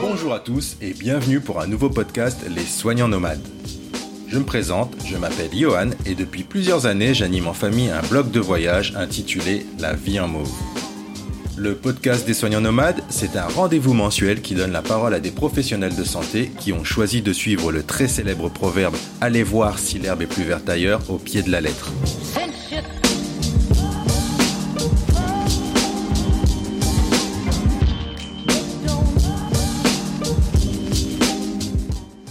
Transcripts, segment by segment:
Bonjour à tous et bienvenue pour un nouveau podcast Les Soignants Nomades. Je me présente, je m'appelle Johan et depuis plusieurs années j'anime en famille un blog de voyage intitulé La vie en mauve. Le podcast des soignants nomades, c'est un rendez-vous mensuel qui donne la parole à des professionnels de santé qui ont choisi de suivre le très célèbre proverbe Allez voir si l'herbe est plus verte ailleurs au pied de la lettre.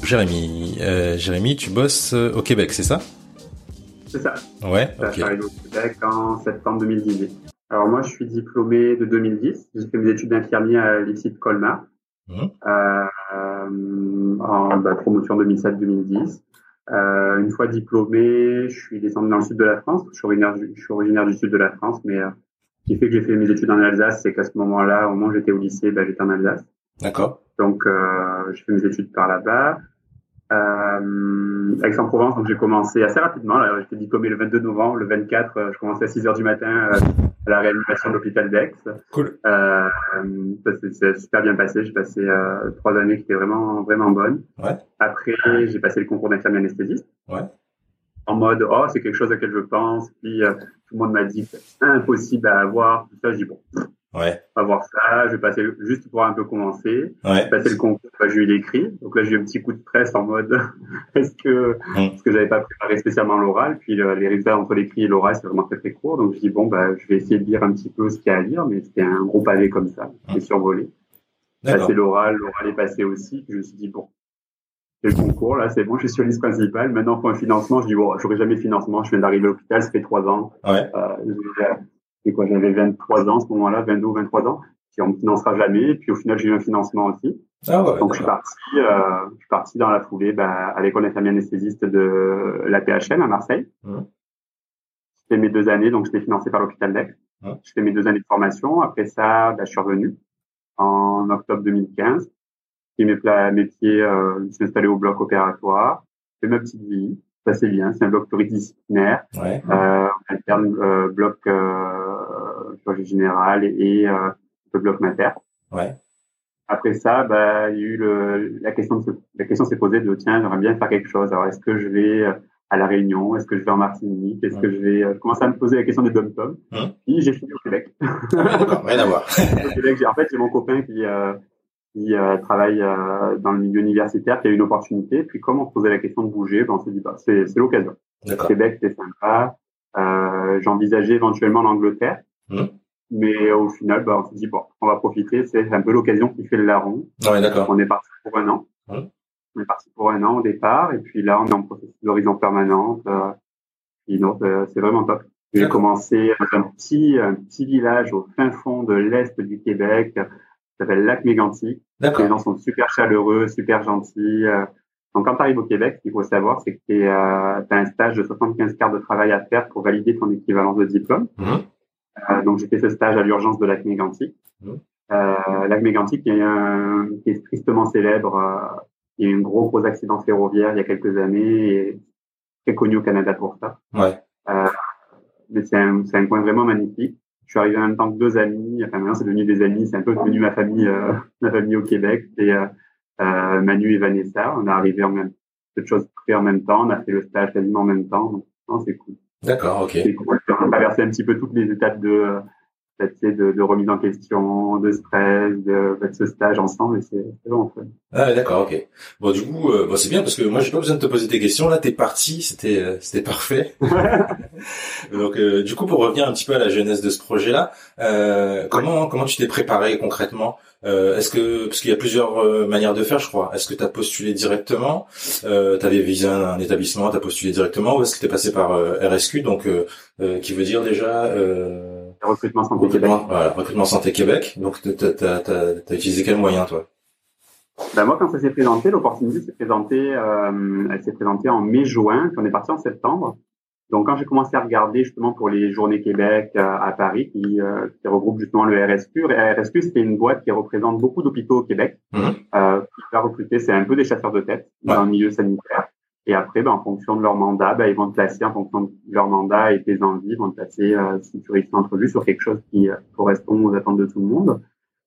Jérémy, euh, Jérémy, tu bosses euh, au Québec, c'est ça? C'est ça. Ouais, Ça ok. suis arrivé au Québec en septembre 2018. Alors moi, je suis diplômé de 2010. J'ai fait mes études d'infirmier à l'IFSI de Colmar. Mhm. Euh, en bah, promotion 2007-2010. Euh, une fois diplômé, je suis descendu dans le sud de la France. Je suis originaire, je suis originaire du sud de la France, mais euh, ce qui fait que j'ai fait mes études en Alsace, c'est qu'à ce moment-là, au moment où j'étais au lycée, bah, j'étais en Alsace. D'accord. Donc, euh, j'ai fait mes études par là-bas. Euh, Aix-en-Provence, donc j'ai commencé assez rapidement. Là, j'étais diplômé le 22 novembre. Le 24, euh, je commençais à 6 heures du matin euh, à la réanimation de l'hôpital d'Aix. Cool. Euh, ça s'est super bien passé. J'ai passé euh, trois années qui étaient vraiment, vraiment bonnes. Ouais. Après, j'ai passé le concours d'infirmier anesthésiste. Ouais. En mode, oh, c'est quelque chose à laquelle je pense. Puis, tout le monde m'a dit, impossible à avoir. Tout ça, je dis, bon, Ouais. on va voir ça. Je vais passer juste pour un peu commencer. Ouais. J'ai passé le concours, bah, j'ai eu l'écrit. Donc là, j'ai eu un petit coup de presse en mode, est-ce que, Mm. parce que j'avais pas préparé spécialement l'oral? Puis le- les résultats entre l'écrit et l'oral, c'est vraiment très très court. Donc je dis bon, bah, je vais essayer de lire un petit peu ce qu'il y a à lire, mais c'était un gros pavé comme ça. J'ai survolé. D'accord. Passé l'oral, l'oral est passé aussi. Puis je me suis dit bon, j'ai le concours là, c'est bon, je suis sur liste principale. Maintenant pour un financement, je dis bon, j'aurai jamais de financement. Je viens d'arriver à l'hôpital, ça fait trois ans. Ouais. Euh, c'est quoi, j'avais 23 ans à ce moment-là, 22 ou 23 ans. Puis on me financera jamais. Puis au final, j'ai eu un financement aussi. Ah ouais. Donc je suis parti, euh, je suis parti dans la foulée bah, à l'école infirmière anesthésiste de la PHM à Marseille. Mhm. J'ai fait mes deux années, donc j'étais financé par l'hôpital d'Aix. Mhm. J'ai fait mes deux années de formation. Après ça, bah, je suis revenu en octobre 2015. J'ai pla- mes pieds, euh, je suis installé au bloc opératoire. J'ai ma petite vie. Ça c'est bien. C'est un bloc pluridisciplinaire. Ouais. Euh, on alterne euh, bloc euh, chirurgie générale et, euh, le bloc mater. Ouais. Après ça, bah, il y a eu le, la question de se- la question s'est posée de tiens, j'aimerais bien faire quelque chose. Alors, est-ce que je vais euh, à la Réunion? Est-ce que je vais en Martinique? Est-ce que je vais euh, je commence à me poser la question des dom toms Mhm. Puis j'ai fini au Québec. Rien à voir. au Québec, j'ai- en fait, j'ai mon copain qui euh, qui euh, travaille euh, dans le milieu universitaire, qui a eu une opportunité. Puis comme on se posait la question de bouger, ben, on s'est dit bah, c'est l'occasion. Québec, c'est sympa. Euh, J'envisageais éventuellement l'Angleterre. Mhm. Mais au final, bah, on s'est dit, bon, on va profiter. C'est un peu l'occasion qui fait le larron. Ouais, d'accord. On est parti pour un an. Mhm. On est parti pour un an au départ. Et puis là, on est en processus d'horizon permanente. Euh, non, c'est vraiment top. J'ai commencé dans un petit, un petit village au fin fond de l'Est du Québec, qui s'appelle Lac Mégantic. Les gens sont super chaleureux, super gentils. Euh, Donc, quand tu arrives au Québec, ce qu'il faut savoir, c'est que tu as un stage de 75 quarts de travail à faire pour valider ton équivalence de diplôme. Mhm. Euh, donc, j'ai fait ce stage à l'urgence de Lac Mégantic. Mhm. Euh, Lac Mégantic, qui est, un, qui est tristement célèbre. Euh, il y a eu un gros, gros accident ferroviaire il y a quelques années et très connu au Canada pour ça. Ouais. Euh, mais c'est un, un coin vraiment magnifique. Je suis arrivé en même temps que deux amis. Enfin, maintenant, c'est devenu des amis. C'est un peu devenu ma famille, euh, ma famille au Québec. C'est euh, euh, Manu et Vanessa. On est arrivé en même, cette chose fait en même temps. On a fait le stage quasiment en même temps. Donc, c'est cool. D'accord. Ok. On a traversé un petit peu toutes les étapes de, tu sais, de, de remise en question, de stress, de, de ce stage ensemble. Et c'est vraiment fun. Ah d'accord, ok. Bon, du coup, euh, bon, c'est bien parce que moi, j'ai pas besoin de te poser des questions. Là, t'es parti, c'était, euh, c'était parfait. Donc, euh, du coup, pour revenir un petit peu à la genèse de ce projet-là, euh, comment, comment tu t'es préparé concrètement? Euh, Est-ce que, parce qu'il y a plusieurs euh, manières de faire, je crois. Est-ce que t'as postulé directement? Euh, T'avais visé un, un établissement, t'as postulé directement, ou est-ce que t'es passé par RSQ, donc qui veut dire déjà euh, recrutement santé Québec. voilà, recrutement santé Québec. Donc, t'as, t'as utilisé quel moyen, toi? Ben moi, quand ça s'est présenté, l'opportunité s'est présentée, euh, elle s'est présentée en mai-juin, puis on est parti en septembre. Donc, quand j'ai commencé à regarder justement pour les Journées Québec euh, à Paris, qui, euh, qui regroupe justement le RSQ, le RSQ, c'était une boîte qui représente beaucoup d'hôpitaux au Québec. Euh, qui va recruter, c'est un peu des chasseurs de tête Ouais. dans le milieu sanitaire. Et après, ben, en fonction de leur mandat, ben, ils vont te placer en fonction de leur mandat et tes envies, ils vont te placer, euh, si tu réussis l'entrevue, sur quelque chose qui euh, correspond aux attentes de tout le monde.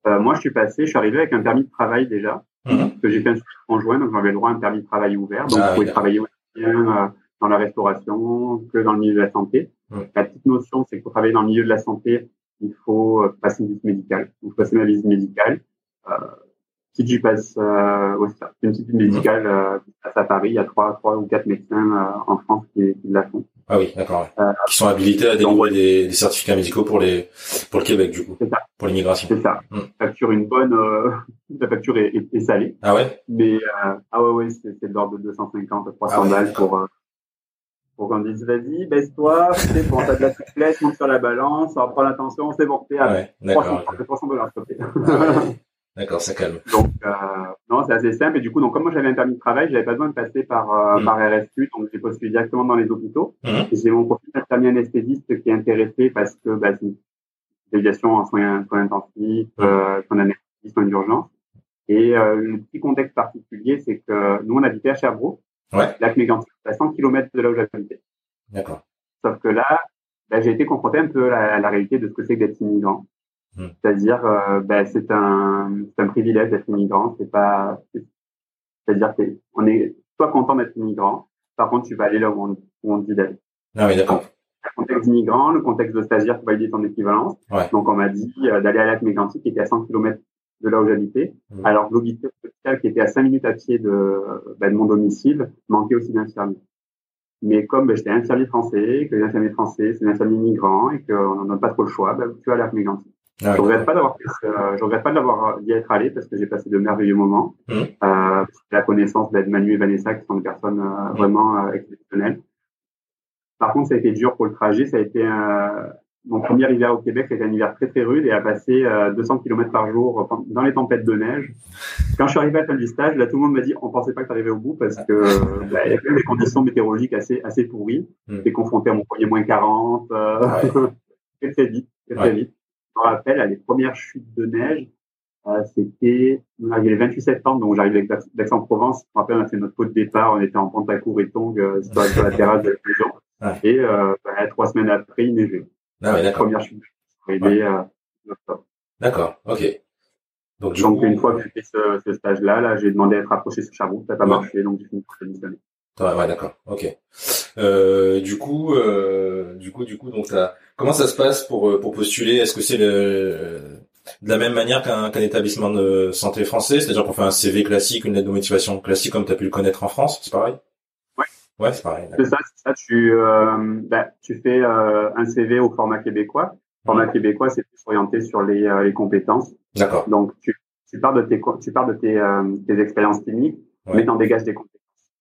Euh, moi, je suis passé, je suis arrivé avec un permis de travail déjà, Mhm. que j'ai fait un suivi conjoint, donc j'avais le droit à un permis de travail ouvert. Donc, Ah, je pouvais oui, travailler aussi bien euh, dans la restauration que dans le milieu de la santé. La petite notion, c'est que pour travailler dans le milieu de la santé, il faut euh, passer une visite médicale. Donc, passer ma visite médicale. Euh, si j'y passe, euh, ouais, c'est une visite médicale euh, qui se passe à Paris. Il y a trois, trois ou quatre médecins euh, en France qui, qui la font. Ah oui, d'accord. ouais. Euh, qui sont habilités à délivrer des, des certificats médicaux pour les pour le Québec du coup, C'est ça. pour l'immigration. C'est ça. La facture une bonne, la facture est, est, est salée, Ah ouais? mais ah ouais ouais, c'est c'est de l'ordre de 250 à 300 Ah ouais, balles pour pour qu'on dise vas-y baisse-toi, c'est bon, t'as de la souplesse, monte sur la balance, on prend l'attention, c'est bon, t'es Ah à ouais, 300, d'accord. ok. 300 dollars. s'il te plaît. D'accord, ça calme. Donc, euh, non, c'est assez simple. Et du coup, donc, comme moi j'avais un permis de travail, j'avais pas besoin de passer par, euh, Mhm. par RSQ, donc j'ai postulé directement dans les hôpitaux. Et j'ai mon profil d'infirmier anesthésiste qui est intéressé parce que bah, c'est une spécialisation en soins, soins intensifs, Mhm. euh, soins d'anesthésie, soins d'urgence. Et euh, le petit contexte particulier, c'est que nous, on habitait à Sherbrooke, Ouais. lac Mégantic, à 100 km de là où j'habitais. D'accord. Sauf que là, bah, j'ai été confronté un peu à la, à la réalité de ce que c'est que d'être immigrant. Hmm. C'est-à-dire, euh, bah, c'est un, privilège d'être immigrant. C'est pas, c'est- c'est-à-dire, que on est soit content d'être immigrant. Par contre, tu vas aller là où on, où on te dit d'aller. Ah oui, d'accord. Le contexte d'immigrant, le contexte de stagiaire pour valider ton équivalence. Ouais. Donc, on m'a dit euh, d'aller à Lac Mégantic, qui était à 100 km de là où j'habitais. Hmm. Alors, l'hôpital qui était à 5 minutes à pied de, bah, de mon domicile manquait aussi d'infirmiers. Mais comme ben, j'étais infirmier français, que les infirmiers français, c'est des infirmiers migrants et qu'on n'en a pas trop le choix, ben, tu vas à Lac Mégantic. Ah Je oui, regrette pas d'avoir, je regrette pas d'avoir d'y être allé parce que j'ai passé de merveilleux moments. Mhm. Euh, la connaissance d'Ed Manu et Vanessa qui sont des personnes euh, vraiment euh, exceptionnelles. Par contre, ça a été dur pour le trajet. Ça a été mon premier hiver au Québec, c'était un hiver très très rude et à passer euh, 200 km par jour dans les tempêtes de neige. Quand je suis arrivé à la fin du stage, là tout le monde m'a dit on pensait pas que tu arrivais au bout parce que euh, bah, il y a quand même des conditions météorologiques assez assez pourries. Mhm. T'es confronté à mon premier moins 40, euh, Ouais. très très vite, très très vite. Je me rappelle, à les premières chutes de neige, euh, c'était, on arrivait le 28 septembre, donc j'arrivais d'Aix- d'Aix-en-Provence. Je me rappelle, on a fait notre pot de départ, on était en pantacourt et tongs euh, sur, sur la terrasse de la maison. Ouais. Et euh, bah, trois semaines après, il neigeait. Ah d'accord. Première chute arrivée octobre. D'accord. Ok. Donc du Donc coup, une fois que j'ai fait ce, ce stage-là, là, j'ai demandé à être rapproché sur Charroux, ça n'a pas Ouais. marché, donc j'ai fini par démissionner. Ouais, ouais, d'accord. Ok. Euh, du coup, euh, du coup, du coup, donc t'as- comment ça se passe pour euh, pour postuler? Est-ce que c'est le de la même manière qu'un qu'un établissement de santé français, c'est-à-dire qu'on fait un CV classique, une lettre de motivation classique comme tu as pu le connaître en France, c'est pareil? Ouais. Ouais, c'est pareil. C'est ça, ça. Tu, euh, bah, tu fais euh, un CV au format québécois. Le format québécois, c'est plus orienté sur les, euh, les compétences. D'accord. Donc, tu, tu pars de tes, tu pars de tes, euh, tes expériences cliniques, Ouais. mais t'en dégages des compétences.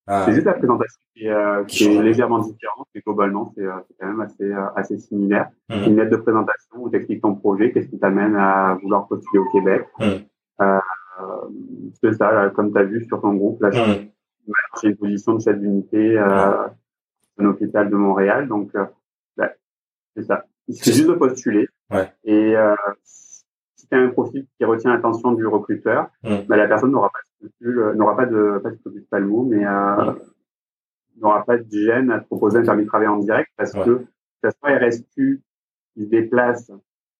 Ah, C'est juste la présentation qui, est, euh, Qui est légèrement différente, mais globalement, c'est euh, c'est quand même assez, euh, assez similaire. Mhm. Une lettre de présentation où tu expliques ton projet, qu'est-ce qui t'amène à vouloir postuler au Québec. Euh, c'est ça, là, comme tu as vu sur ton groupe, là, Mhm. j'ai une position de chef d'unité euh, un hôpital de Montréal. Donc, bah, c'est ça. Suffit juste de postuler. Ouais. Et euh, si tu as un profil qui retient l'attention du recruteur, Mm. bah, la personne n'aura pas n'aura pas de, pas de pas le mot, mais euh, n'aura pas de gêne à te proposer un permis de travail en direct parce Ouais. que ce soit RSQ qui se déplace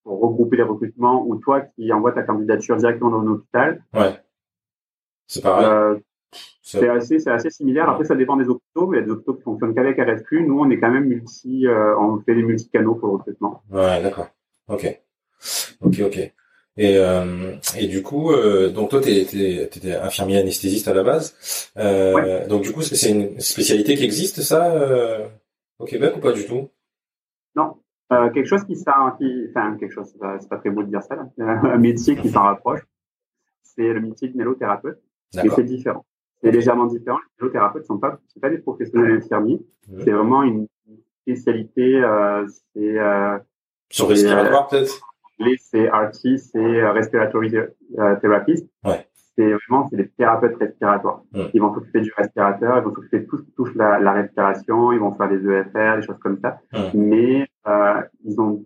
pour regrouper les recrutements ou toi qui envoie ta candidature directement dans un hôpital, Ouais. C'est pareil. euh, C'est- c'est assez, c'est assez similaire. Après, ça dépend des hôpitaux. mais Il y a des hôpitaux qui fonctionnent qu'avec RSQ. Nous, on est quand même multi, euh, on fait des multicanaux pour le recrutement. Ouais, d'accord. Ok. Ok, ok. Et, euh, et du coup, euh, donc toi, t'es, t'es, t'étais infirmier anesthésiste à la base. Euh, Donc du coup, c'est une spécialité qui existe, ça, au Québec ou pas du tout? Non. Quelque chose qui s'en, qui, enfin, quelque chose, c'est pas, très beau de dire ça, là. un métier qui s'en rapproche, c'est le métier de nélothérapeute, mais c'est différent. C'est légèrement différent. Les nélothérapeutes sont pas, c'est pas des professionnels infirmiers. Mhm. C'est vraiment une spécialité, c'est, Sur respiratoire, peut-être? Les c'est RT, c'est euh, respiratory euh, therapist. Ouais. C'est vraiment c'est des thérapeutes respiratoires. Ils vont s'occuper du respirateur, ils vont s'occuper de tout ce qui touche la, la respiration, ils vont faire des EFR, des choses comme ça. Mais euh, ils ont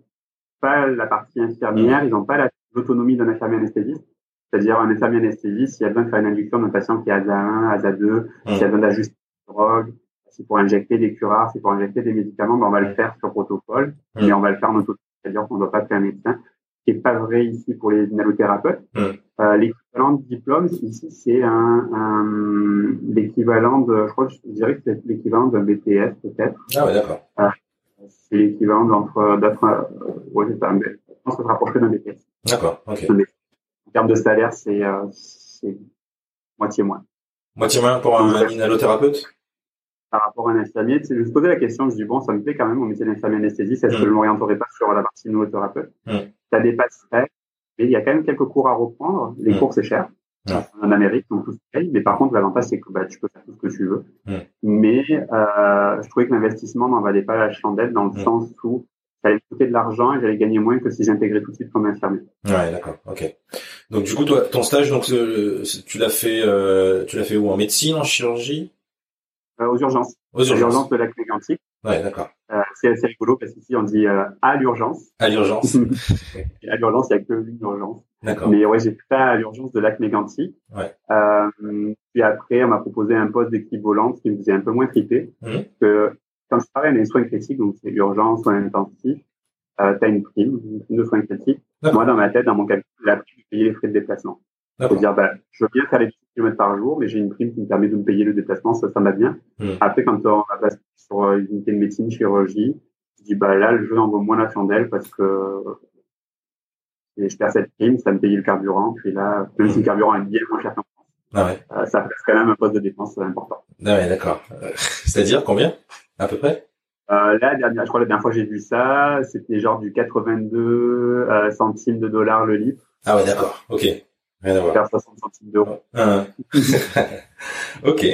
pas la partie infirmière, ils n'ont pas la- l'autonomie d'un infirmier anesthésiste. C'est-à-dire un infirmier anesthésiste, s'il a besoin de faire une induction d'un patient qui est ASA 1, ASA 2, Mm. s'il a besoin d'ajuster la drogue, c'est pour injecter des curares, c'est pour injecter des médicaments, ben, on va le faire sur protocole, mais on va le faire en auto. C'est-à-dire qu'on ne doit pas faire un médecin. Ce qui n'est pas vrai ici pour les inhalothérapeutes. Mm. Euh, l'équivalent de diplôme, ici, c'est un, un l'équivalent de, je crois je dirais que c'est l'équivalent d'un BTS peut-être. Ah ouais, d'accord. C'est l'équivalent d'entre, d'être, euh, ouais, c'est mais je pense que ça se rapprocherait d'un BTS. D'accord, ok. En termes de salaire, c'est, euh, c'est moitié moins. Moitié moins pour un inhalothérapeute par rapport à un infirmier. Tu sais, Je me posé la question, je dis bon, ça me plaît quand même mon métier d'infirmier anesthésiste, est-ce que Mm. je ne m'orienterai pas sur la partie neurothérapeute Mm. Ça dépasserait, mais il y a quand même quelques cours à reprendre. Les Mm. cours, c'est cher. Ouais. En Amérique, donc tout se paye. Mais par contre, l'avantage, c'est que bah, tu peux faire tout ce que tu veux. Mm. Mais euh, je trouvais que l'investissement n'en valait pas la chandelle dans le Mm. sens où ça allait coûter de l'argent et j'allais gagner moins que si j'intégrais tout de suite comme infirmier. Ouais, d'accord, ok. Donc du coup, toi, ton stage, donc euh, tu l'as fait, euh, tu l'as fait où? En médecine, en chirurgie? Aux urgences. Aux urgences. de lac mégantic. Ouais, d'accord. Euh, c'est assez rigolo parce qu'ici, on dit euh, à l'urgence. À l'urgence. Et à l'urgence, il n'y a que une urgence. D'accord. Mais ouais, j'ai fait ça à l'urgence de lac mégantic. Ouais. Euh, puis après, on m'a proposé un poste d'équipe volante qui me faisait un peu moins triper. Mhm. Que quand je travaille dans les soins critiques, donc c'est urgence, soins intensifs, euh, t'as une prime, une prime de soins critiques. Moi, dans ma tête, dans mon calcul, la prime payer les frais de déplacement. Dire, bah, je veux bien faire les 10 km par jour, mais j'ai une prime qui me permet de me payer le déplacement, ça, ça va bien. Mhm. Après, quand on va passer sur euh, une unité de médecine, chirurgie, je dis, bah, là, le jeu en vaut moins la chandelle parce que et je perds cette prime, ça me paye le carburant, puis là, même si le carburant est bien moins cher qu'en France, Ah ouais. euh, ça reste quand même un poste de dépense important. Ah ouais, d'accord. Euh, C'est-à-dire combien À peu près? Euh, là, dernière, je crois la dernière fois que j'ai vu ça, c'était genre du 82 euh, centimes de dollars le litre, Ah ouais, d'accord. Ok. Rien à voir. vers 60 centimes d'euros. Ah. ok.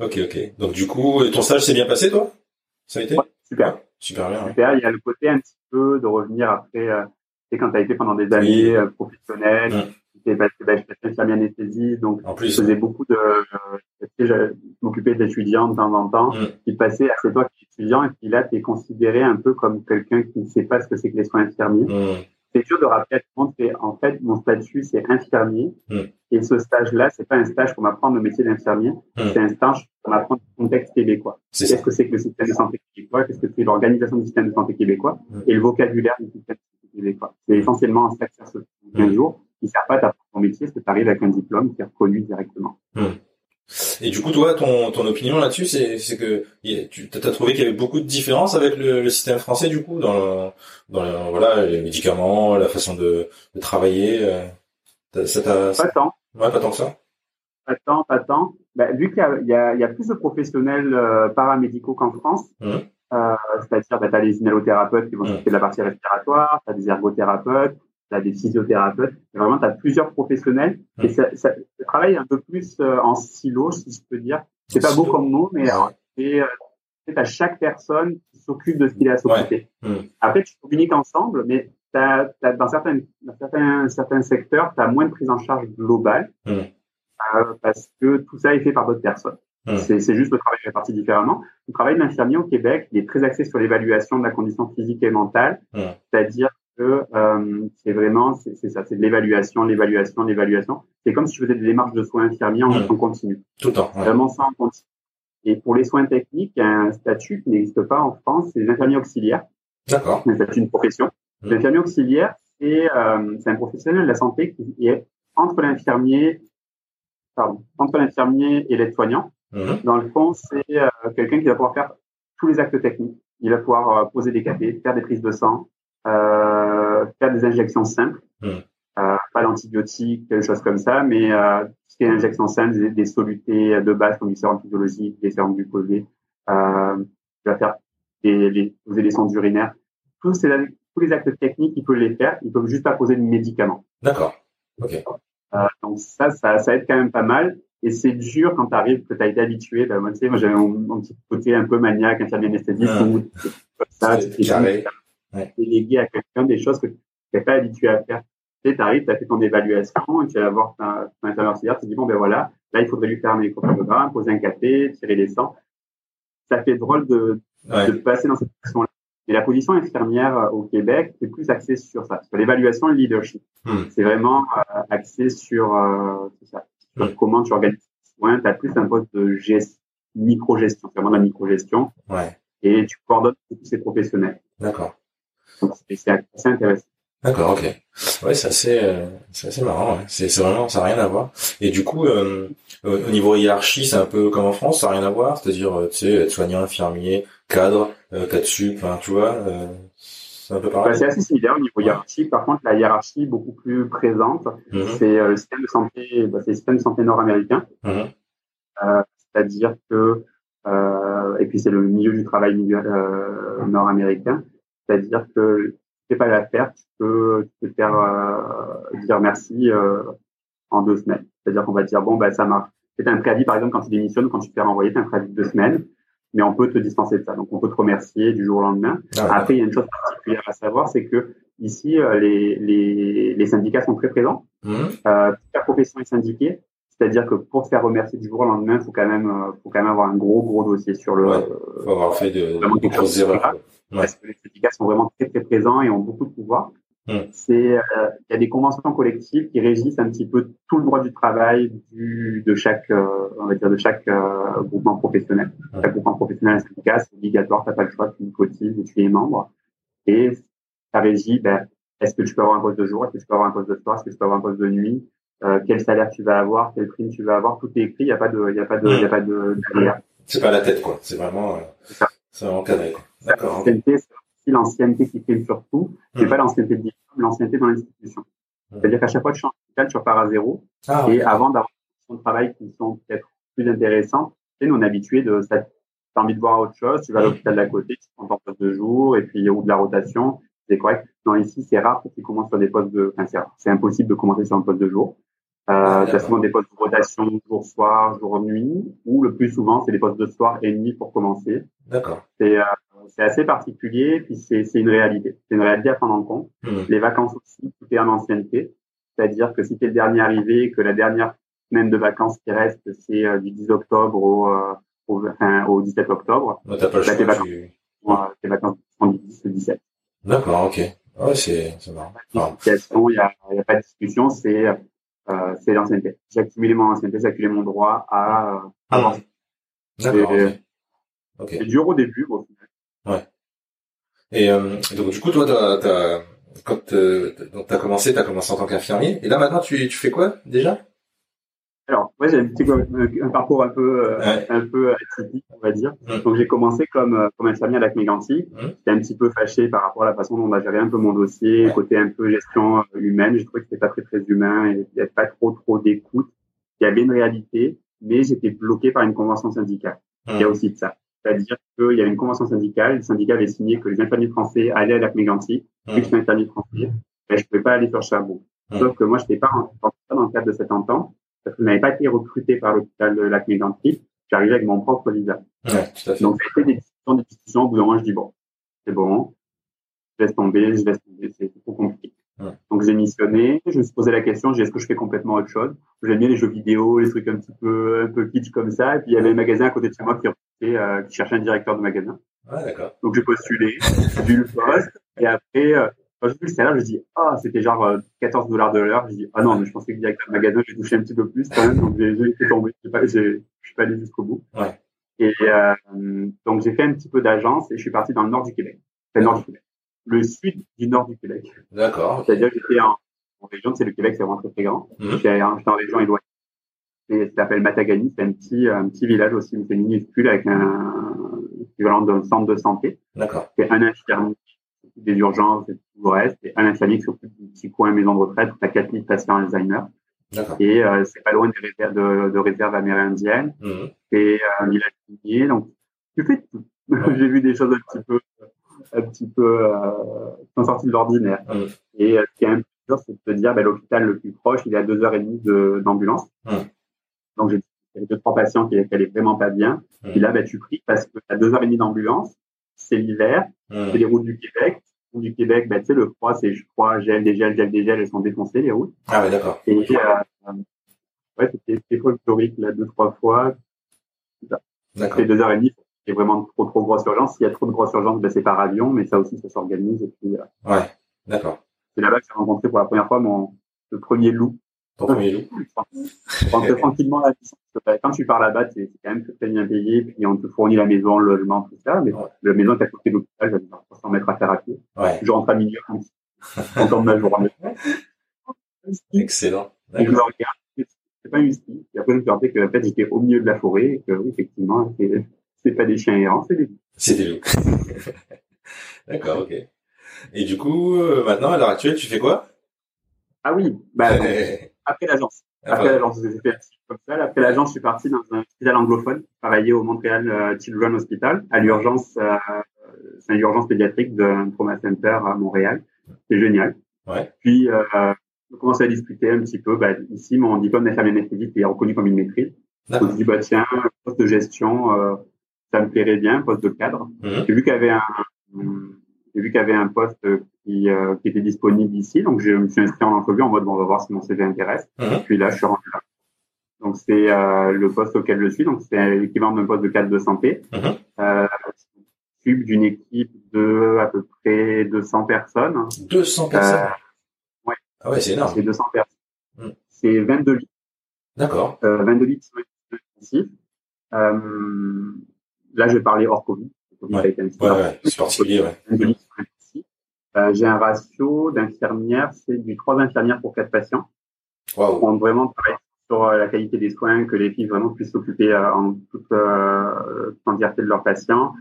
Ok, ok. Donc du coup, ton stage s'est bien passé, toi? Ça a été? Ouais, super. Super bien. ouais. Super. Il y a le côté un petit peu de revenir après, euh, tu sais, quand tu as été pendant des années Oui. euh, professionnelles, Mm. tu bah, bah, je infirmier anesthésie, donc En je faisais beaucoup de, euh, je m'occupais d'étudiants de temps en temps, Mm. qui passaient à c'est qui es étudiant, et puis là, tu es considéré un peu comme quelqu'un qui ne sait pas ce que c'est que les soins infirmiers. Hmm. C'est dur de rappeler à tout le monde que, en fait, mon statut, c'est infirmier. Mm. Et ce stage-là, c'est pas un stage pour m'apprendre le métier d'infirmier. Mm. C'est un stage pour m'apprendre le contexte québécois. Qu'est-ce que c'est que le système de santé québécois? Qu'est-ce que c'est l'organisation du système de santé québécois? Mm. Et le vocabulaire du système de santé québécois. C'est essentiellement un stage sur ce 15 Mm. jours qui sert pas à t'apprendre ton métier, parce que tu arrives avec un diplôme qui est reconnu directement. Et du coup, toi, ton, ton opinion là-dessus, c'est, c'est que tu as trouvé qu'il y avait beaucoup de différences avec le, le système français, du coup, dans, le- dans le- voilà, les médicaments, la façon de, de travailler. euh, t'as- ça t'a, Pas tant. ouais, pas tant que ça. Pas tant, pas tant. Bah, vu qu'il y a, il y, a, il y a plus de professionnels euh, paramédicaux qu'en France, Mhm. euh, c'est-à-dire bah, tu as les inhalothérapeutes qui vont Mhm. s'occuper de la partie respiratoire, tu as des ergothérapeutes, tu as des physiothérapeutes. Vraiment, tu as plusieurs professionnels. Et ça, ça, ça travaille un peu plus euh, en silo, si je peux dire. C'est pas beau comme mot, mais euh, c'est euh, à chaque personne qui s'occupe de ce qu'il a à s'occuper. Mhm. Après, tu communiques ensemble, mais t'as, dans, certains, dans certains, certains secteurs, tu as moins de prise en charge globale euh, parce que tout ça est fait par d'autres personnes. Mhm. C'est, c'est juste le travail réparti différemment. Le travail de l'infirmier au Québec, il est très axé sur l'évaluation de la condition physique et mentale, c'est-à-dire que euh, c'est vraiment, c'est, ça, c'est de l'évaluation, l'évaluation, l'évaluation. C'est comme si tu faisais des démarches de soins infirmiers en, Mhm. en continu. Tout le temps. ouais. Vraiment ça en continu. Et pour les soins techniques, il y a un statut qui n'existe pas en France, c'est les infirmiers auxiliaires. D'accord. C'est un statut d'une profession. Mhm. L'infirmier auxiliaire, c'est euh, c'est un professionnel de la santé qui est entre l'infirmier, pardon, entre l'infirmier et l'aide-soignant. Mhm. Dans le fond, c'est euh, quelqu'un qui va pouvoir faire tous les actes techniques. Il va pouvoir poser des cathéters, faire des prises de sang, faire des injections simples, Mhm. euh, pas d'antibiotiques, des choses comme ça, mais euh, tout ce qui est injections simples, des, des solutés de base comme du sérum physiologique, des sérums glucosés, euh, il va faire des, des, poser des sondes urinaires. Tous, ces, tous les actes techniques, il peut les faire, il peut juste pas poser de médicaments. D'accord. Ok. Euh, donc ça, ça, ça aide quand même pas mal. Et c'est dur quand tu arrives, que tu as été habitué. Ben, moi, tu sais, moi j'avais mon, mon petit côté un peu maniaque, infirmier anesthésiste, Ah. où comme ça, tu carré. Ouais. délégué à quelqu'un des choses que tu n'es pas habitué à faire. Tu sais, arrives, tu as fait ton évaluation, et tu vas voir ton auxiliaire, tu te dis, bon, ben voilà, là, il faudrait lui faire un électrocardiogramme, poser un café, tirer les sangs. Ça fait drôle de, Ouais. de passer dans cette position-là. Et la position infirmière euh, au Québec, c'est plus axé sur ça, sur l'évaluation et le leadership. Hmm. C'est vraiment euh, axé sur, euh, c'est ça, sur Hmm. comment tu organises tes soins. Tu as plus un poste de gestion micro-gestion, c'est vraiment de la micro-gestion. Ouais. Et tu coordonnes tous ces professionnels. D'accord. Donc, c'est assez intéressant. D'accord, ok. Ouais, c'est assez, euh, c'est assez marrant. Ouais. C'est, c'est vraiment, ça n'a rien à voir. Et du coup, euh, au niveau hiérarchie, c'est un peu comme en France, ça n'a rien à voir. C'est-à-dire, euh, tu sais, être soignant, infirmier, cadre, euh, cadre sup, enfin, tu vois, euh, c'est un peu pareil. Bah, c'est assez similaire au niveau hiérarchique. Par contre, la hiérarchie est beaucoup plus présente. Mhm. C'est euh, le système de santé, bah, c'est le système de santé nord-américain. Mhm. C'est-à-dire que, euh, et puis c'est le milieu du travail milieu, euh, nord-américain. C'est-à-dire que c'est pas tu peux, tu peux faire euh, dire merci euh, en deux semaines. C'est-à-dire qu'on va te dire bon bah ça marche. C'est un préavis par exemple quand tu démissionnes, quand tu te fais renvoyer, t'as un préavis de deux semaines, mais on peut te dispenser de ça. Donc on peut te remercier du jour au lendemain. Ah, ouais. Après il y a une chose particulière à savoir, c'est que ici euh, les, les les syndicats sont très présents. Euh, toute la profession est syndiquée. C'est-à-dire que pour te faire remercier du jour au lendemain, faut quand même, faut quand même avoir un gros gros dossier sur le, Ouais. Faut avoir fait de, grosses erreurs. Ouais. parce que les syndicats sont vraiment très très présents et ont beaucoup de pouvoir. Mm. C'est, euh, il y a des conventions collectives qui régissent un petit peu tout le droit du travail du, de chaque, euh, on va dire de chaque euh, groupement professionnel. Mm. Chaque groupement professionnel, un syndicat, c'est obligatoire, t'as pas le choix, tu cotises et tu es membre. Et ça régit, ben, est-ce que tu peux avoir un poste de jour, est-ce que tu peux avoir un poste de soir, est-ce que tu peux avoir un poste de nuit, euh, quel salaire tu vas avoir, quelle prime tu vas avoir, tout est écrit, il y a pas de, il y a pas de, il y a pas de, d'aléa. C'est pas la tête, quoi. C'est vraiment, euh, C'est ça. c'est vraiment cadré, quoi. D'accord. L'ancienneté, c'est aussi l'ancienneté qui prime surtout. C'est Mm. pas l'ancienneté de diplôme, l'ancienneté dans l'institution. Mm. C'est-à-dire qu'à chaque fois que tu changes d'hôpital, tu repars à zéro. Ah, et avant d'avoir des conditions de travail qui sont peut-être plus intéressantes, tu sais, nous, on est habitué de, ça, t'as envie de voir autre chose, tu vas à l'hôpital d'à côté, tu prends ton poste de jour, et puis, ou de la rotation, c'est correct. Non, ici, c'est rare que tu commences sur des postes de, enfin. C'est impossible de commencer sur un poste de jour. Euh, Ah, souvent des postes de rotation jour-soir, jour-nuit, ou le plus souvent, c'est des postes de soir et nuit pour commencer. D'accord. C'est euh, c'est assez particulier, puis c'est c'est une réalité. C'est une réalité à prendre en compte. Mhm. Les vacances aussi, tout est en ancienneté. C'est-à-dire que si tu es le dernier arrivé, que la dernière semaine de vacances qui reste, c'est euh, du 10 octobre au, euh, au, enfin, au 17 octobre, Moi, t'as pas le Bah, tes choix. vacances. tu- euh, tes vacances sont du 10 au 17. D'accord, ok. Ouais, c'est, marrant. Il n'y a, il y a pas de discussion, c'est euh, c'est l'ancienneté. J'ai accumulé mon ancienneté, j'ai accumulé mon droit à, euh. D'accord, Et- ok. Ok. C'est dur au début, bon, Et euh, donc du coup, toi, t'as, t'as, quand euh, donc t'as commencé, t'as commencé en tant qu'infirmier. Et là maintenant, tu, tu fais quoi déjà? Alors, moi, j'ai un petit un, parcours un peu, euh, Ouais. un peu atypique, on va dire. Donc, j'ai commencé comme, euh, comme infirmier à lac mégantic Mm. J'étais un petit peu fâché par rapport à la façon dont on a géré un peu mon dossier, Ouais. côté un peu gestion euh, humaine. J'ai trouvé que c'était pas très, très humain et il n'y avait pas trop, trop d'écoute. Il y avait une réalité, mais j'étais bloqué par une convention syndicale. Il y a aussi de ça. C'est-à-dire qu'il y a une convention syndicale. Le syndicat avait signé que les infirmiers français allaient à lac mégantic Vu que je suis infirmier français, ben, je pouvais pas aller sur. Mm. Sauf que moi, je n'étais pas en- pas dans le cadre de cette entente parce que je n'avais pas été recruté par l'hôpital de lac mégantic J'arrivais avec mon propre visa. Ouais, tout à fait. Donc, été des discussions, des discussions. Au bout d'un moment, je dis, bon, c'est bon, je laisse tomber, je laisse tomber, c'est trop compliqué. Ouais. Donc, j'ai missionné, je me suis posé la question, j'ai est-ce que je fais complètement autre chose? J'aime bien les jeux vidéo, les trucs un petit peu, un peu kitsch comme ça. Et puis, il y avait un magasin à côté de chez moi qui, euh, qui cherchait un directeur de magasin. Ouais, d'accord. Donc, j'ai postulé, j'ai vu le poste, et après, euh, quand j'ai vu le salaire, je dis, ah, c'était genre euh, 14 dollars de l'heure. Je dis, ah non, mais je pensais que le directeur de magasin, j'ai touché un petit peu plus quand même, donc j'ai pas, j'ai- je suis pas allé jusqu'au bout. Ouais. Et euh, donc, j'ai fait un petit peu d'agence et je suis parti dans le nord du Québec. Enfin, le nord du Québec. Le sud du nord du Québec. D'accord. C'est-à-dire que j'étais en, en région, c'est le Québec, c'est vraiment très, très grand. Mhm. J'étais en, j'étais en région éloignée. Et ça s'appelle Matagani, c'est un petit, un petit village aussi, mais c'est minuscule avec un équivalent d'un centre de santé. D'accord. C'est un infirmier des urgences et tout le reste, et un infirmier qui s'occupe du petit coin maison de retraite, où t'as 4000 patients Alzheimer. Et euh, c'est pas loin des réserves de, de réserves amérindiennes. Mhm. Et un village minier, donc tu fais tout. Ouais. J'ai vu des choses un petit peu, un petit peu, euh, qui sont sorties de l'ordinaire. Mhm. Et euh, ce qui est un peu dur, c'est de se dire, ben, l'hôpital le plus proche, il est à deux heures et demie de- d'ambulance. Mhm. Donc j'ai deux, trois patients qui n'allaient vraiment pas bien. Mhm. Et là, ben, tu pries parce que tu as deux heures et demie d'ambulance, c'est l'hiver, Mhm. c'est les routes du Québec. Du Québec, ben, tu sais, le froid, c'est, je crois, gel, dégel, gel, dégel, elles sont défoncées, les routes. Ah ouais, d'accord. Et, euh, ouais, c'était, c'était folklorique, là, deux, trois fois. D'accord. C'est deux heures et demie, c'est vraiment trop, trop grosse urgence. S'il y a trop de grosse urgence, ben, c'est par avion, mais ça aussi, ça s'organise. Et puis, euh, Ouais. D'accord. c'est là-bas que j'ai rencontré pour la première fois mon, le premier loup Ton premier loup. Je rentre tranquillement la licence. Quand tu pars là-bas, c'est quand même très bien payé, puis on te fournit la maison, le logement, tout ça. Mais Ouais. la maison est à côté de l'hôpital, j'avais 300 mètres à faire à pied. Ouais. Je rentre à milieu, encore ma journée. Excellent. Et je me regarde, c'est pas une ski. Et après, je me suis rappelé que en fait, j'étais au milieu de la forêt et que oui, effectivement, c'est pas des chiens errants, c'est des loups. C'est des loups. D'accord, ok. Et du coup, euh, maintenant, à l'heure actuelle, tu fais quoi? Ah oui, bah, après l'agence. Après un comme ça. Après l'agence, je suis parti dans un hôpital anglophone, travailler au Montréal euh, Children Hospital, à l'urgence, euh, c'est une urgence pédiatrique d'un trauma center à Montréal. C'est génial. Ouais. Puis, euh, on commence à discuter un petit peu. Bah, ici, mon diplôme d'infirmière anesthésiste est reconnu comme une maîtrise. D'accord. je dis, bah, tiens, poste de gestion, euh, ça me plairait bien, poste de cadre. Mhm. J'ai vu qu'il y avait un, j'ai vu qu'il y avait un poste qui, euh, qui était disponible ici, donc je me suis inscrit en entrevue en mode bon, on va voir si mon CV intéresse. Mhm. Puis là, je suis rendu là. Donc c'est euh, le poste auquel je suis, donc c'est l'équivalent d'un poste de cadre de santé. Mhm. Euh, je m'occupe d'une équipe de à peu près 200 personnes. 200 personnes. Euh, ouais. Ah ouais, c'est énorme. C'est 200 personnes. Mhm. C'est 22 lits, D'accord. euh, 22 lits qui sont intensifs. Euh, là, je vais parler hors Covid. Ouais. Ouais. Euh, j'ai un ratio d'infirmières, c'est du 3 infirmières pour 4 patients. Waouh. On vraiment travaille sur euh, la qualité des soins, que les filles vraiment puissent s'occuper euh, en toute euh, entièreté de leurs patients.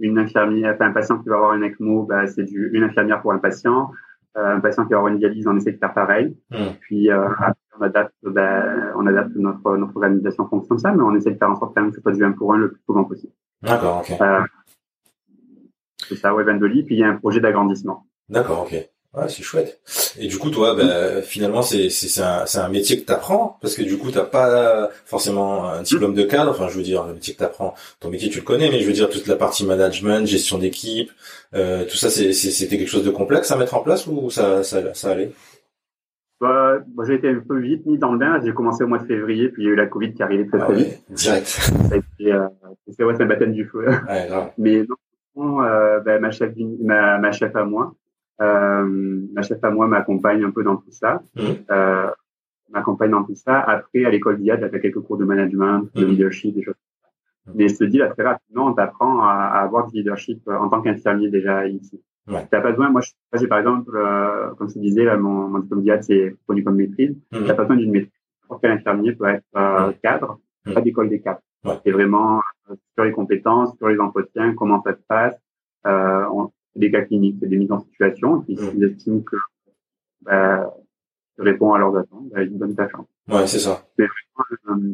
Une infirmière, enfin, un patient qui va avoir une ECMO, bah, c'est du, une infirmière pour un patient. Un patient qui va avoir une dialyse, on essaie de faire pareil. Mhm. Puis après, on adapte, on adapte notre, notre organisation en fonction de ça, mais on essaie de faire en sorte quand même que ce soit du 1 pour 1 le plus souvent possible. D'accord, ok. Euh, c'est ça, ouais, 22 lits. Puis il y a un projet d'agrandissement. D'accord, ok. Ouais, c'est chouette. Et du coup, toi, bah, finalement, c'est un un métier que t'apprends parce que du coup, t'as pas forcément un diplôme de cadre. Enfin, je veux dire, le métier que t'apprends, ton métier, tu le connais, mais je veux dire toute la partie management, gestion d'équipe, euh, tout ça, c'était quelque chose de complexe à mettre en place ou ça ça ça allait? Bah, moi, j'ai été un peu vite mis dans le bain. J'ai commencé au mois de février, puis il y a eu la Covid qui est arrivée très Ah très vite. direct. Euh, c'est ouais, c'est un baptême du feu. Ouais. Mais non, euh, bah, ma chef, ma, ma chef à moi, euh, ma chef à moi m'accompagne un peu dans tout ça. Euh, m'accompagne dans tout ça. Après, à l'école d'IAD, j'ai fait quelques cours de management, de Mhm. leadership, des choses. comme ça. Mais je te dis là très rapidement, on t'apprend à, à avoir du leadership en tant qu'infirmier déjà ici. Ouais. T'as pas besoin. Moi, j'ai par exemple, euh, comme je te disais, là, mon, mon diplôme d'IAD c'est connu comme maîtrise. Mhm. T'as pas besoin d'une maîtrise. N'importe quel infirmier peut être euh, cadre, Mhm. pas d'école des cadres. Ouais. C'est vraiment euh, sur les compétences, sur les entretiens, comment ça se passe. Euh, on, des cas cliniques, c'est des mises en situation. Et puis s'ils estiment que bah, tu réponds à leurs attentes, bah, ils te donnent ta chance. Ouais, c'est ça. Euh,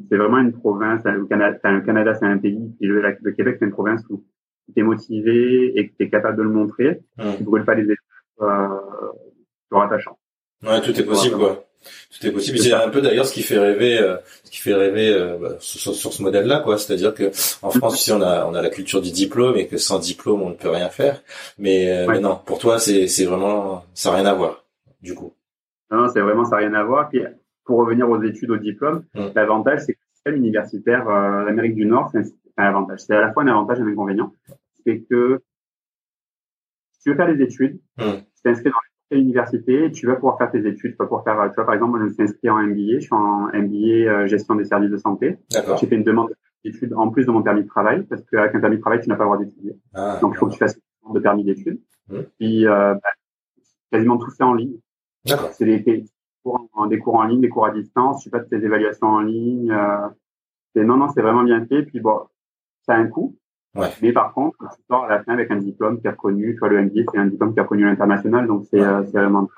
C'est vraiment une province. Le Canada, c'est un pays. Le, le Québec, c'est une province où tu es motivé et que tu es capable de le montrer. Mhm. Tu brûles pas les étapes. Euh, tu auras ta chance. Ouais, tout est possible, quoi. Tout est possible. C'est un peu d'ailleurs ce qui fait rêver, euh, ce qui fait rêver euh, bah, sur, sur ce modèle-là, quoi. C'est-à-dire que en France, ici, on a on a la culture du diplôme et que sans diplôme, on ne peut rien faire. Mais, euh, Ouais. mais non, pour toi, c'est c'est vraiment ça n'a rien à voir. Du coup. Non, c'est vraiment ça n'a rien à voir. Puis pour revenir aux études, au diplôme, l'avantage c'est que le système universitaire d'Amérique du Nord, c'est un, c'est un avantage. C'est à la fois un avantage et un inconvénient. C'est que si tu veux faire des études, Mm. tu t'inscris dans une université, tu vas pouvoir faire tes études. Tu vas pouvoir faire, tu vois, par exemple, moi, je me suis inscrit en MBA. Je suis en MBA euh, gestion des services de santé. J'ai fait une demande d'études en plus de mon permis de travail parce qu'avec un permis de travail, tu n'as pas le droit d'étudier. Ah, Donc, il faut que tu fasses une demande de permis d'études. Mm. Puis, euh, bah, quasiment tout fait en ligne. C'est des, des cours en, des cours en ligne, des cours à distance. Tu passes tes évaluations en ligne. Euh, non, non, c'est vraiment bien fait. Puis bon, ça a un coût. Ouais. Mais par contre, tu sors à la fin avec un diplôme qui est reconnu. Tu vois, le MBA, c'est un diplôme qui est reconnu à l'international. Donc, c'est Ouais. euh, vraiment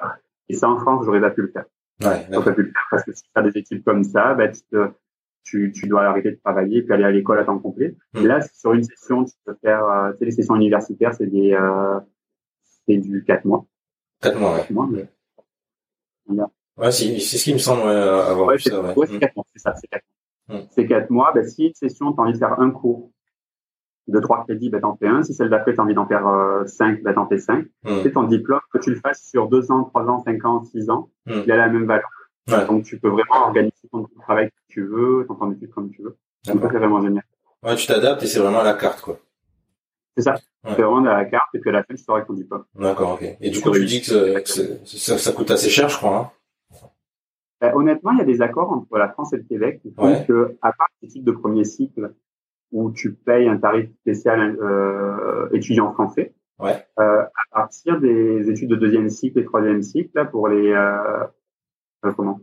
Et ça, en France, j'aurais pas pu le faire. Ouais, J'aurais d'accord. pas pu le faire parce que si tu as des études comme ça, bah, tu, tu, dois arrêter de travailler puis aller à l'école à temps complet. Mm. Et là, sur une session, tu peux faire, euh, les sessions universitaires, c'est des, euh, c'est du 4 mois. Quatre mois, ouais. Quatre mois, mais Ouais, c'est ce qui me semble ouais, avoir Ouais, vu c'est ça, ouais. ouais, c'est Mm. quatre mois, c'est ça, c'est quatre mois. Mm. C'est quatre mois. Ben, si une session, tu as envie de faire un cours de trois crédits, ben, t'en fais un. Si celle d'après, tu as envie d'en faire euh, cinq, ben, t'en fais cinq. Mm. C'est ton diplôme, que tu le fasses sur deux ans, trois ans, cinq ans, six ans, Mm. il a la même valeur. Ouais. Donc, tu peux vraiment organiser ton travail comme tu veux, ton temps d'études comme tu veux. Donc, ça, c'est vraiment génial. Ouais, tu t'adaptes et c'est vraiment à la carte, quoi. C'est ça. Ouais. C'est vraiment de la carte, et puis à la fin, tu sors avec ton diplôme. D'accord, ok. Et du coup, tu dis que, ça, ça coûte assez cher, je crois. Hein Ben, honnêtement, il y a des accords entre la France et le Québec qui font Ouais. que, à part ces types de premier cycle où tu payes un tarif spécial euh, étudiant français, Ouais. euh, à partir des études de deuxième cycle et troisième cycle, là, pour les euh, comment?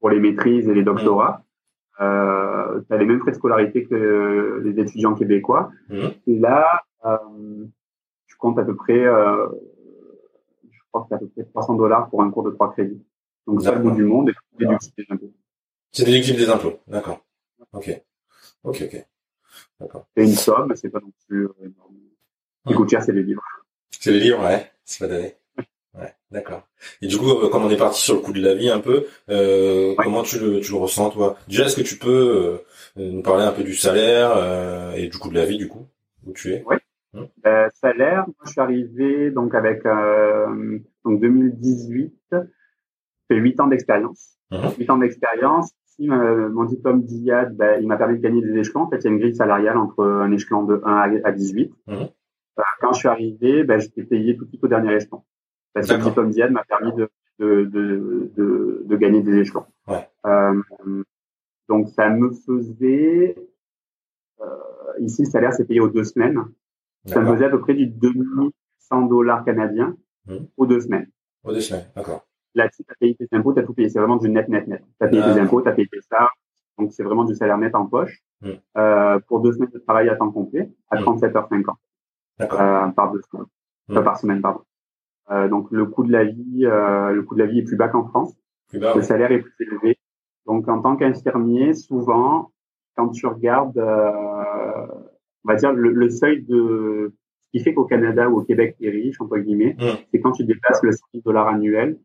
Pour les maîtrises et les doctorats, euh, tu as les mêmes frais de scolarité que les étudiants québécois. Mhm. Et là, tu comptes à peu près, je crois que c'est à peu près 300 dollars pour un cours de trois crédits. Donc ça, le bout du monde et c'est déductible des impôts. C'est déductible des impôts. D'accord. Ok. Ok, ok. C'est une somme, mais c'est pas non plus euh, énorme. Ce qui coûte cher, c'est les livres. C'est les livres, ouais. C'est pas donné. Ouais, d'accord. Et du coup, euh, comme on est parti sur le coût de la vie un peu, euh, Ouais. comment tu le, tu le ressens, toi? Déjà, est-ce que tu peux euh, nous parler un peu du salaire euh, et du coût de la vie, du coup, où tu es? Euh, salaire, moi, je suis arrivé donc avec euh, donc 2018, j'ai 8 ans d'expérience. Mhm. 8 ans d'expérience. Ici, euh, mon diplôme d'IAD, ben, il m'a permis de gagner des échelons. En fait, il y a une grille salariale entre un échelon de 1 à- à 18. Mhm. Euh, quand je suis arrivé, ben, j'étais payé tout de suite au dernier échelon. Parce que le diplôme d'IAD m'a permis de, de, de, de, de gagner des échelons. Ouais. Euh, donc, ça me faisait... Euh, ici, le salaire, c'est payé aux deux semaines. Ça me faisait à peu près du 2100 dollars canadiens Mhm. aux deux semaines. Aux deux semaines, d'accord. Là-dessus, tu as payé tes impôts, tu as tout payé. C'est vraiment du net, net, net. Tu as payé Ah. tes impôts, tu as payé tes ça. Donc, c'est vraiment du salaire net en poche. Mhm. Euh, pour deux semaines de travail à temps complet, à Mhm. 37h50 D'accord. euh, par deux semaines. Euh, par semaine, pardon. Euh, donc, le coût de la vie, le coût de la vie est plus bas qu'en France. Plus bas, Le ouais. salaire est plus élevé. Donc, en tant qu'infirmier, souvent, quand tu regardes, on va dire, le, le seuil de... Ce qui fait qu'au Canada ou au Québec, tu es riche, entre guillemets, Mhm. c'est quand tu dépasses le 100 000 dollars annuels,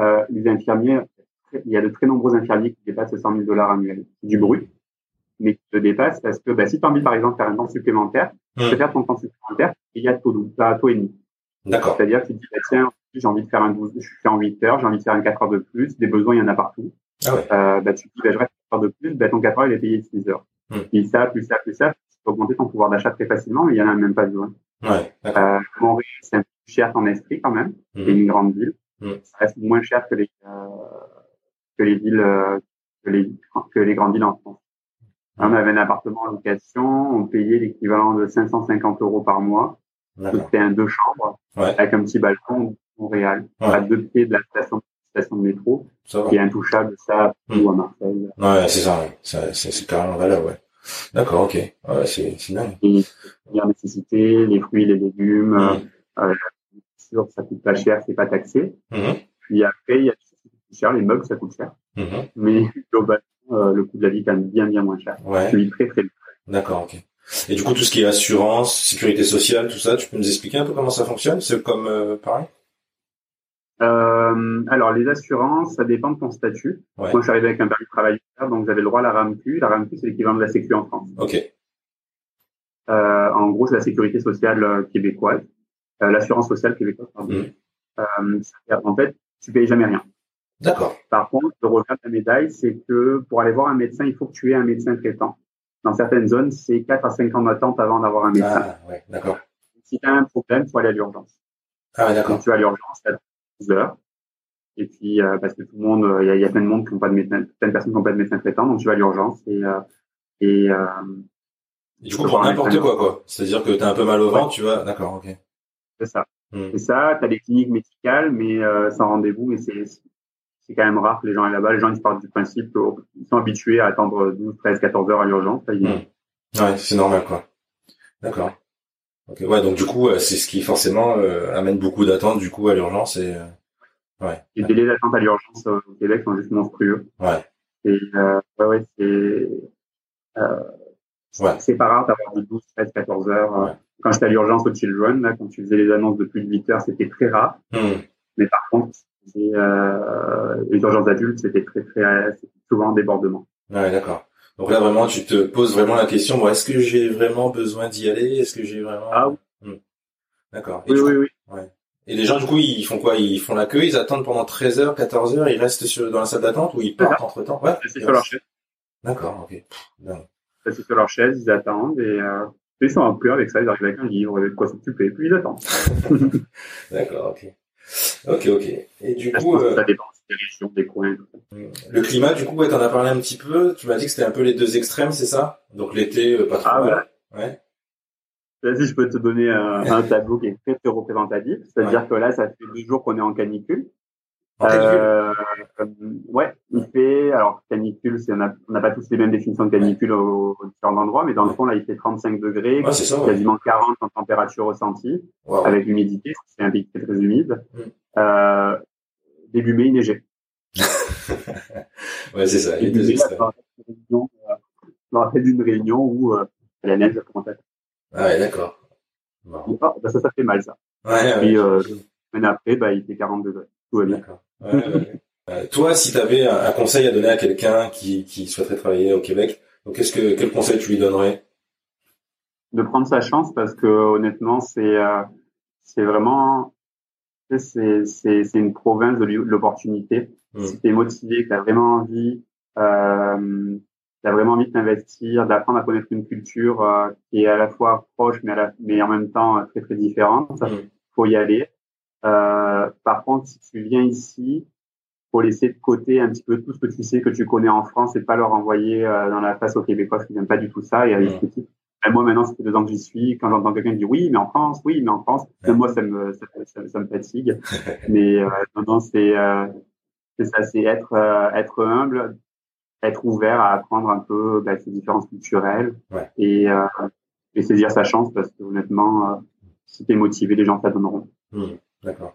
euh, les infirmiers, il y a de très nombreux infirmiers qui dépassent le 100 000 dollars annuels. C'est du brut, mais qui te dépassent parce que bah, si tu as envie, par exemple, de faire un temps supplémentaire, tu Mhm. peux faire ton temps supplémentaire et il y a taux, dou- à taux et demi. D'accord. C'est-à-dire que tu te dis, bah, tiens, j'ai envie de faire un 12, je fais en 8 heures, j'ai envie de faire un 4 heures de plus, des besoins, il y en a partout. Ah ouais. Euh, bah, tu te dis, bah, je reste 4 heures de plus, bah, ton 4 heures, il est payé 6 heures. Hmm. Puis ça, plus ça, plus ça, tu peux augmenter ton pouvoir d'achat très facilement, mais il y en a même pas besoin. Ouais. Euh, Montréal, c'est un peu cher qu'en esprit quand même. C'est Mhm. une grande ville. Ça reste moins cher que les, euh, que les villes, euh, que les, que les grandes villes en France. Hmm. On avait un appartement en location, on payait l'équivalent de 550 euros par mois. C'était un deux chambres Ouais. avec un petit balcon Montréal, Ouais. à deux pieds de la station, station de métro, qui est intouchable, ça, Hmm. ou à Marseille. Ouais, c'est ça, ouais. C'est carrément valable, ouais. D'accord, ok. Ouais, c'est dingue. Les premières nécessités, les fruits, les légumes, Mhm. euh, sûr, ça coûte pas cher, c'est pas taxé. Mhm. Puis après, il y a des choses qui coûtent cher, les meubles, ça coûte cher. Mhm. Mais globalement, euh, le coût de la vie est quand même bien, bien moins cher. Ouais. Très, très D'accord, ok. Et du coup, tout ce qui est assurance, sécurité sociale, tout ça, tu peux nous expliquer un peu comment ça fonctionne? C'est comme euh, pareil? Euh, alors, les assurances, ça dépend de ton statut. Ouais. Moi, je suis arrivé avec un permis de travail, donc j'avais le droit à la RAMQ. La RAMQ, c'est l'équivalent de la Sécu en France. Ok. Euh, en gros, c'est la sécurité sociale québécoise, l'assurance sociale québécoise, pardon. Mhm. Euh, en fait, tu payes jamais rien. D'accord. Par contre, le revers de la médaille, c'est que pour aller voir un médecin, il faut que tu aies un médecin traitant. Dans certaines zones, c'est 4 à 5 ans d'attente avant d'avoir un médecin. Ah, ouais, d'accord. Si tu as un problème, il faut aller à l'urgence. Ah, ouais, d'accord. tu vas à l'urgence à 12 heures. Et puis, euh, parce que tout le monde, euh, il y, a, il y a plein de monde qui n'ont pas de médecin, plein de personnes qui n'ont pas de médecin traitant, donc tu vas à l'urgence et, euh, et euh, Et du coup, pour n'importe quoi, quoi. C'est-à-dire que t'as un peu mal au ventre, tu vois. D'accord, ok. C'est ça. Mhm. Et ça, tu as des cliniques médicales, mais euh, sans rendez-vous, mais c'est c'est quand même rare que les gens aillent là-bas. Les gens, ils partent du principe qu'ils sont habitués à attendre 12, 13, 14 heures à l'urgence. Ils- Mhm. Ouais, c'est normal, quoi. D'accord. Ok, ouais, donc du coup, euh, c'est ce qui forcément euh, amène beaucoup d'attentes, du coup, à l'urgence et... Ouais. Les délais d'attente à l'urgence euh, au Québec sont juste monstrueux. Ouais. Et euh, ouais, ouais, c'est euh, Ouais. c'est pas rare d'avoir du 12, 13, 14 heures. Quand j'étais à l'urgence au Children, là, quand tu faisais les annonces de plus de 8 heures, c'était très rare. Mhm. Mais par contre, euh, les urgences adultes, c'était très, très, souvent en débordement. Ouais, d'accord. Donc là, vraiment, tu te poses vraiment la question, bon, est-ce que j'ai vraiment besoin d'y aller? Est-ce que j'ai vraiment... Ah oui. Hmm. D'accord. Oui, oui, oui. et les gens, du coup, ils font quoi? Ils font la queue, ils attendent pendant 13 heures, 14 heures, ils restent sur, dans la salle d'attente ou ils partent entre-temps? Ouais. C'est sur leur chaise. D'accord, ok. Pff, dingue. C'est sur leur chaise, ils attendent et, euh, ils sont un peu avec ça, ils arrivent avec un livre, de quoi s'occuper, puis ils attendent. D'accord, ok. Ok, ok. Et du coup, que euh, ça dépend des régions, des coins. ça. le climat, du coup, ouais, t'en as parlé un petit peu. Tu m'as dit que c'était un peu les deux extrêmes, c'est ça? Donc l'été, euh, pas trop Ah, mal. Ouais. Vas-y, je peux te donner un, un tableau qui est très, très représentatif. C'est-à-dire que là, ça fait deux jours qu'on est en canicule. Canicule. Euh, ouais, il fait, alors canicule, on n'a pas tous les mêmes définitions de canicule aux, aux différents endroits, mais dans le fond, là, il fait 35 degrés, Ouais, ça. Ouais. quasiment 40 en température ressentie, Wow. avec l'humidité, c'est un pays très, très humide. Mm. Euh, début mai, il neigeait. Ouais, c'est ça. Mai, extrêmes. je me rappelle d'une réunion, euh, où euh, la neige a commencé à Ah ouais, d'accord. Bon. Ah, bah ça, ça fait mal, ça. Ouais, ouais. Puis, euh, semaine après, bah, il fait 40 degrés. Tout va bien. D'accord. Ouais, ouais, ouais. Euh, toi, si tu avais un, un conseil à donner à quelqu'un qui, qui souhaiterait travailler au Québec, donc qu'est-ce que quel conseil tu lui donnerais? De prendre sa chance parce que honnêtement c'est euh, c'est vraiment tu c'est c'est c'est une province de l'opportunité Mm. si t'es motivé que t'as vraiment envie euh, t'as vraiment envie de t'investir d'apprendre à connaître une culture euh, qui est à la fois proche mais à la, mais en même temps très très différente Mm. faut y aller euh, par contre si tu viens ici faut laisser de côté un petit peu tout ce que tu sais que tu connais en France et pas leur envoyer euh, dans la face aux Québécois qui n'aiment pas du tout ça et à ben, moi, maintenant, ça fait deux ans que j'y suis. Quand j'entends quelqu'un dire oui, mais en France, oui, mais en France, Ouais. moi, ça me, ça, ça- ça me fatigue. mais euh, non, non, c'est euh, c'est ça, c'est être, être humble, être ouvert à apprendre un peu ben, ces différences culturelles Ouais. et, et saisir sa chance parce que honnêtement, si t'es motivé, les gens t'adonneront. D'accord.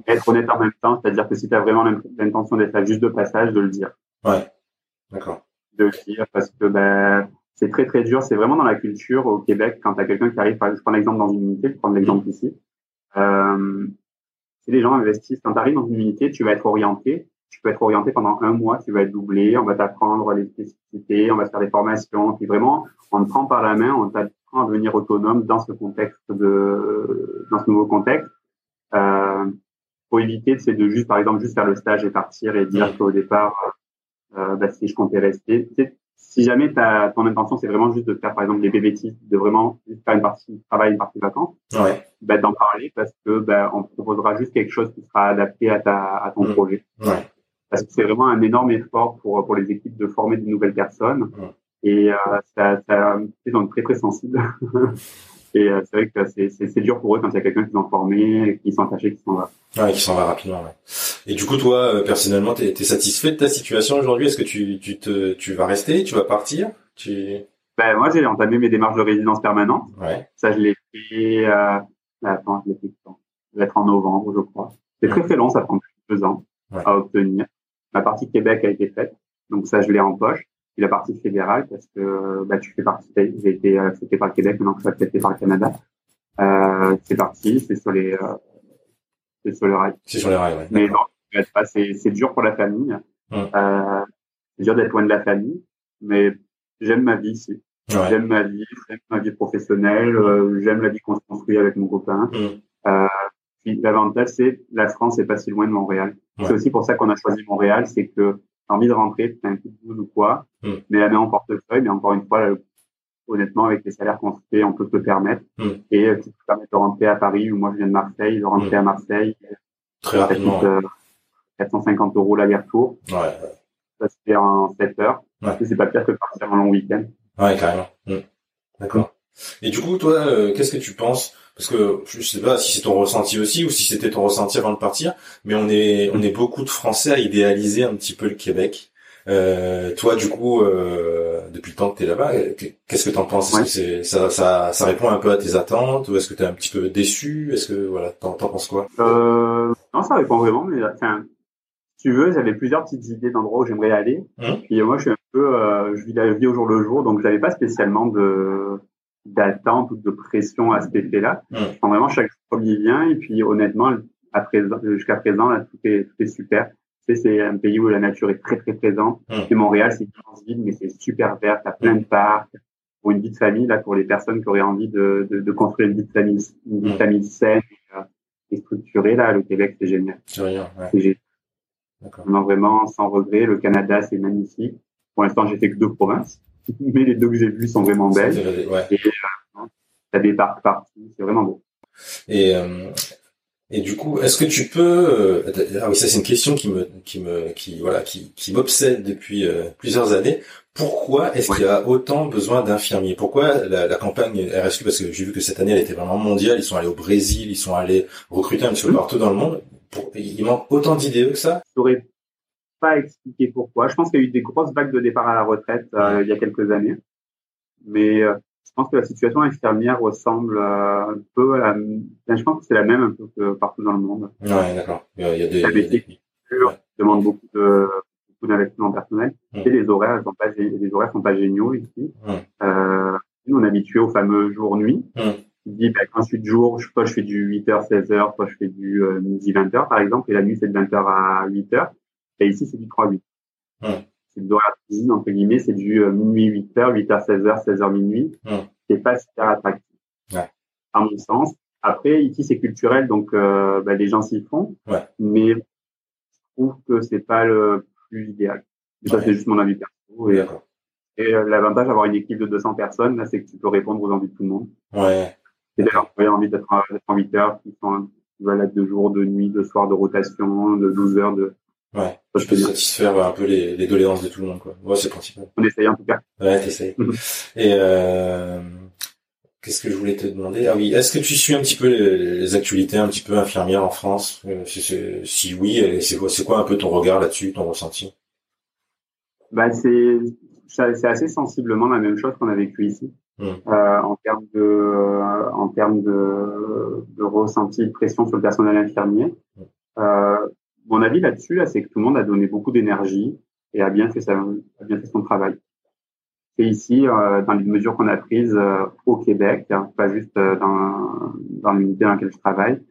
Être honnête en même temps, c'est-à-dire que si t'as vraiment l'int- l'intention d'être là juste de passage, de le dire Ouais. D'accord. de le dire parce que ben c'est très très dur. C'est vraiment dans la culture au Québec quand t'as quelqu'un qui arrive. Par exemple, je prends l'exemple dans une unité, je prends l'exemple ici. Euh, si les gens investissent, quand t'arrives dans une unité, tu vas être orienté. Tu peux être orienté pendant un mois, tu vas être doublé, on va t'apprendre les spécificités, on va faire des formations, puis vraiment, on te prend par la main, on t'apprend à devenir autonome dans ce contexte de, dans ce nouveau contexte. Euh, faut éviter, c'est de juste, par exemple, juste faire le stage et partir et dire qu'au départ, euh, bah, si je comptais rester. Si jamais ta, ton intention, c'est vraiment juste de faire, par exemple, des BBT, de vraiment juste faire une partie travail, une partie vacances, Ouais. bah, d'en parler parce que bah, on proposera juste quelque chose qui sera adapté à, ta, à ton Mm. projet. Ouais. Parce que c'est vraiment un énorme effort pour, pour les équipes de former de nouvelles personnes. Mm. Et euh, ça, ça, ils sont très, très sensibles. euh, c'est vrai que c'est, dur pour eux quand il y a quelqu'un qui les a formés, qui sont attachés, qui s'en va. Ouais, qui s'en va rapidement. Ouais. Et du coup, toi, euh, personnellement, t'es es satisfait de ta situation aujourd'hui? Est-ce que tu, tu te, tu vas rester? Tu vas partir? Tu Ben, moi, j'ai entamé mes démarches de résidence permanente. Ouais. Ça, je l'ai fait, euh, attends, je l'ai fait quand? Ça va être en novembre, je crois. C'est très très long, ça prend plus de deux ans Ouais. à obtenir. La partie Québec a été faite, donc ça, je l'ai en poche. La partie fédérale, parce que bah, tu fais partie, j'ai été accepté par le Québec, maintenant que je suis accepté par le Canada. Euh, c'est parti, c'est sur les, euh, c'est sur le rail. C'est sur les rails, ouais. Mais non, c'est, dur pour la famille. Mm. Euh, c'est dur d'être loin de la famille, mais j'aime ma vie ici. Ouais. J'aime ma vie, j'aime ma vie professionnelle, euh, j'aime la vie qu'on se construit avec mon copain. Euh, puis l'avantage, c'est la France est pas si loin de Montréal. Ouais. C'est aussi pour ça qu'on a choisi Montréal, c'est que envie de rentrer, t'as un coup de boule ou quoi, Mm. mais la main en portefeuille, mais encore une fois, euh, honnêtement, avec les salaires qu'on se fait, on peut se le permettre. Mm. Et euh, tu peux te permettre de rentrer à Paris, ou moi je viens de Marseille, de rentrer Mm. à Marseille, Très ça rapidement. coûte euh, 450 euros l'aller-retour, Ouais. Ça se fait en 7 heures. Ouais. Et C'est pas pire que de partir un long week-end. Ouais, carrément. Mm. D'accord. Et du coup, toi, euh, qu'est-ce que tu penses Parce que je sais pas si c'est ton ressenti aussi ou si c'était ton ressenti avant de partir, mais on est on est beaucoup de Français à idéaliser un petit peu le Québec. Euh, toi, du coup, euh, depuis le temps que t'es là-bas, qu'est-ce que t'en penses? Est-ce que ça, ça ça répond un peu à tes attentes ou est-ce que t'es un petit peu déçu? Est-ce que voilà, t'en penses quoi? Euh, non, ça répond vraiment, mais enfin, si tu veux, j'avais plusieurs petites idées d'endroits où j'aimerais aller. Mhm. Puis euh, moi, je suis un peu, euh, je vis la vie au jour le jour, donc j'avais pas spécialement de d'attente ou de pression à cet effet-là. Mhm. Je prends vraiment chaque jour comme il vient, et puis honnêtement, à présent, jusqu'à présent, là, tout est, tout est super. Tu sais, c'est un pays où la nature est très très présente. Et Montréal, c'est une immense ville, mais c'est super vert. T'as plein de parcs. Pour une vie de famille, là, pour les personnes qui auraient envie de, de, de construire une vie de famille, une vie de Mhm. famille saine et, euh, et structurée, là, le Québec, c'est génial. C'est rien. Ouais. C'est génial. D'accord. Non, vraiment, sans regret. Le Canada, c'est magnifique. Pour l'instant, j'ai fait que deux provinces, mais les deux que j'ai vues sont vraiment belles. Ouais. Et euh, des parcs partout, c'est vraiment beau. Et euh, Et du coup, est-ce que tu peux euh, ah oui, ça c'est une question qui me qui me qui voilà qui qui m'obsède depuis euh, plusieurs années. Pourquoi est-ce qu'il y a autant besoin d'infirmiers? Pourquoi la, la, campagne RSQ Parce que j'ai vu que cette année elle était vraiment mondiale. Ils sont allés au Brésil, ils sont allés recruter un petit peu partout dans le monde. Pour, il manque autant d'idées que ça? Pas expliquer pourquoi. Je pense qu'il y a eu des grosses vagues de départ à la retraite euh, il y a quelques années, mais je pense que la situation infirmière ressemble un peu à la, je pense que c'est la même un peu que partout dans le monde. Ouais, d'accord. Il y a, des, la métier qui demande beaucoup de, beaucoup d'investissement personnel. Mm. Et les horaires, sont pas, les horaires sont pas géniaux ici. Mm. Euh, nous, on est habitué au fameux jour-nuit. Mm. Qui dit, ben, quand je suis de jour, soit je fais du 8h, 16h, soit je fais du euh, midi, 20h, par exemple. Et la nuit, c'est de 20h à 8h. Et ici, c'est du 3-8 c'est de cuisine, entre guillemets, c'est du euh, minuit 8h, 8h 16h, 16h minuit. Mmh. C'est pas super attractif. Ouais. À mon sens. Après, ici, c'est culturel, donc euh, bah, les gens s'y font. Ouais. Mais je trouve que c'est pas le plus idéal. Ça, c'est juste mon avis perso. Et, et euh, l'avantage d'avoir une équipe de 200 personnes, là, c'est que tu peux répondre aux envies de tout le monde. Ouais. Et d'ailleurs, tu as envie d'être en 8 heures, qui sont voilà, de jour, de nuit, de soir, de rotation, de 12 heures, de, Ouais. Je peux satisfaire un peu les, les doléances de tout le monde, quoi. Ouais, c'est principal. On essaye en tout cas. Ouais, t'essayes. Mhm. Et euh, qu'est-ce que je voulais te demander? Ah oui, est-ce que tu suis un petit peu les, actualités un petit peu infirmières en France? Euh, Si oui, c'est quoi, c'est quoi un peu ton regard là-dessus, ton ressenti? Bah c'est c'est assez sensiblement la même chose qu'on a vécu ici. Mhm. Euh, en termes de euh, en termes de, de ressenti de pression sur le personnel infirmier. Euh, mon avis là-dessus, c'est que tout le monde a donné beaucoup d'énergie et a bien fait, sa, a bien fait son travail. Et ici, euh, dans les mesures qu'on a prises euh, au Québec, hein, pas juste euh, dans, dans l'unité dans laquelle je travaille,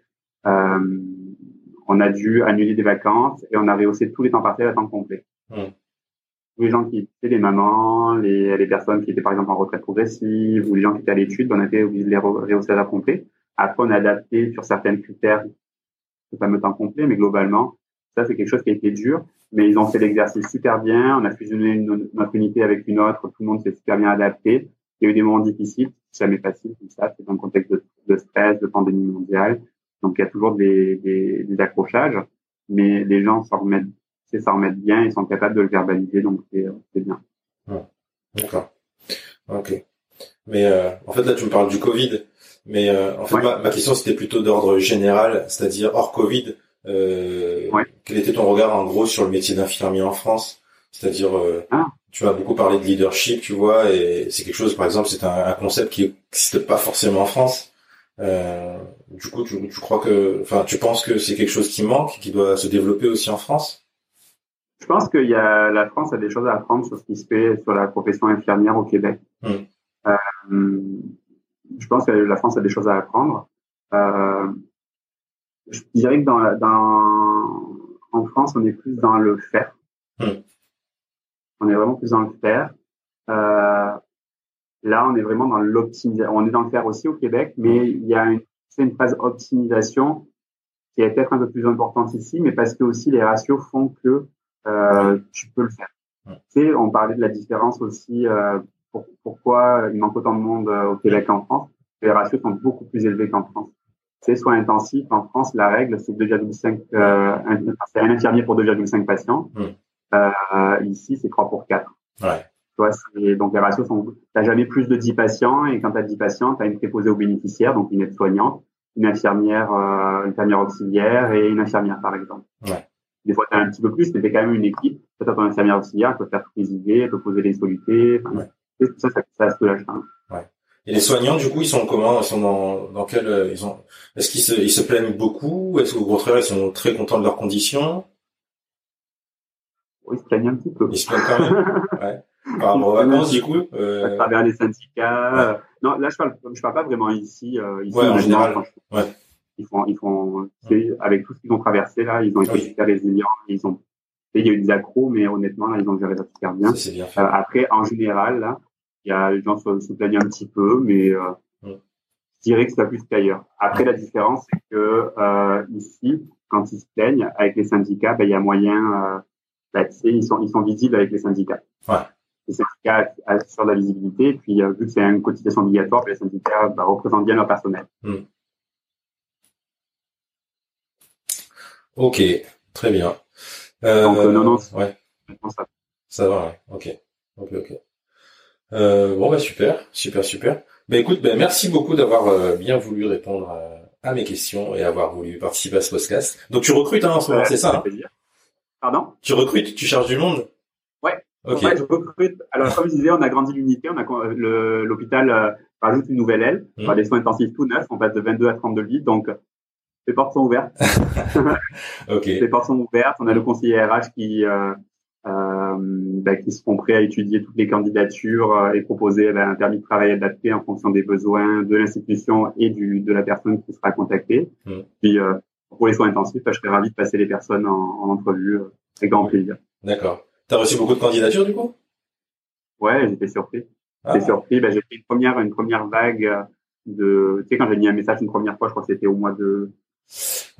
on a dû annuler des vacances et on a rehaussé tous les temps partiels à temps complet. Mmh. Tous les gens qui étaient les mamans, les, les personnes qui étaient par exemple en retraite progressive ou les gens qui étaient à l'étude, on a été obligé de les rehausser à temps complet. Après, on a adapté sur certains critères ce fameux temps complet, mais globalement, ça, c'est quelque chose qui a été dur, mais ils ont fait l'exercice super bien. On a fusionné une, notre unité avec une autre. Tout le monde s'est super bien adapté. Il y a eu des moments difficiles, jamais facile tout ça. C'est le contexte de, stress, de pandémie mondiale. Donc, il y a toujours des, des, des accrochages, mais les gens s'en remettent, s'en remettre bien et sont capables de le verbaliser. Donc, c'est bien. D'accord. Ok. Mais euh, en fait, là, tu me parles du Covid. Mais euh, en fait, ma, ma, question, c'était plutôt d'ordre général, c'est-à-dire hors Covid. Euh, quel était ton regard en gros sur le métier d'infirmier en France? C'est-à-dire, euh, ah. tu as beaucoup parlé de leadership, tu vois, et c'est quelque chose, par exemple, c'est un, concept qui n'existe pas forcément en France. Euh, du coup, tu, tu crois que, enfin, tu penses que c'est quelque chose qui manque, qui doit se développer aussi en France? Je pense que y a, la France a des choses à apprendre sur ce qui se fait sur la profession infirmière au Québec. Hmm. Je pense que la France a des choses à apprendre. Euh, je dirais que dans, dans, en France, on est plus dans le faire. Hmm. On est vraiment plus dans le faire. Euh, là, on est vraiment dans l'optimisation. On est dans le faire aussi au Québec, mais hmm. il y a une, une phase optimisation qui est peut-être un peu plus importante ici, mais parce que aussi les ratios font que euh, tu peux le faire. Hmm. Tu sais, on parlait de la différence aussi. Euh, pour, pourquoi il manque autant de monde au Québec qu'en France Les ratios sont beaucoup plus élevés qu'en France c'est soins intensifs. En France, la règle, c'est 2,5, euh, c'est un infirmier pour 2,5 patients. Hmm. Euh, ici, c'est 3 pour 4. Ouais. Toi, donc les ratios sont, t'as jamais plus de 10 patients et quand tu as 10 patients, tu as une préposée aux bénéficiaires, donc une aide-soignante, une infirmière, euh, une infirmière auxiliaire et une infirmière, par exemple. Ouais. Des fois, tu as un petit peu plus, mais tu quand même une équipe. Peut-être ton infirmière auxiliaire, elle peut faire toutes les idées, elle peut poser les solutés. Enfin, ouais. ça, ça, ça, ça soulage. Ouais. Et les soignants, du coup, ils sont comment? Ils sont dans, dans quel euh, ils ont Est-ce qu'ils se, ils se plaignent beaucoup? Est-ce qu'au contraire, ils sont très contents de leurs conditions? Oui, ils se plaignent un petit peu. Ils se plaignent quand même. ouais. Par rapport aux vacances, du coup. Euh... À travers les syndicats. Non, là, je parle, je parle pas vraiment ici. Euh, ici ouais, en, général. Ouais. Ils font, ils font, avec tout ce qu'ils ont traversé là, ils ont été super résilients. Ils ont, il y a eu des accros, mais honnêtement là, ils ont géré ça super bien. Ça, bien euh, après, en général, là, il y a les gens se, se plaignent un petit peu, mais euh, je dirais que c'est plus qu'ailleurs. Après, la différence, c'est que euh, ici, quand ils se plaignent avec les syndicats, ben, il y a moyen, ben, ils sont ils sont visibles avec les syndicats. Ouais. Les syndicats assurent la visibilité, et puis vu que c'est une cotisation obligatoire, ben, les syndicats ben, représentent bien leur personnel. Mm. Ok, très bien. Donc, non, non, ouais, ça- ça va, ouais. Ok, ok, ok. Euh, bon bah super, super, super. Bah écoute, bah, merci beaucoup d'avoir euh, bien voulu répondre à, à mes questions et avoir voulu participer à ce podcast. Donc tu recrutes hein, en ce moment, c'est ça fait hein plaisir. Pardon? Tu recrutes, tu charges du monde? Ouais. Ok. Ouais, je recrute. Alors, comme je disais, on a grandi l'unité, on a le- l'hôpital euh, rajoute une nouvelle aile, Mm. on a des soins intensifs tout neufs, on passe de 22 à 32 lits, donc les portes sont ouvertes. Ok. Les portes sont ouvertes. On a le conseiller RH qui euh, euh, bah, qui seront prêts à étudier toutes les candidatures euh, et proposer bah, un permis de travail adapté en fonction des besoins de l'institution et du de la personne qui sera contactée. Mm. Puis euh, pour les soins intensifs, bah, je serais ravi de passer les personnes en, en entrevue euh, avec grand plaisir. D'accord. T'as reçu beaucoup de candidatures du coup? Ouais, j'étais surpris. Ah, J'étais surpris. J'ai fait une première une première vague euh, de. Tu sais quand j'ai mis un message une première fois, je crois que c'était au mois de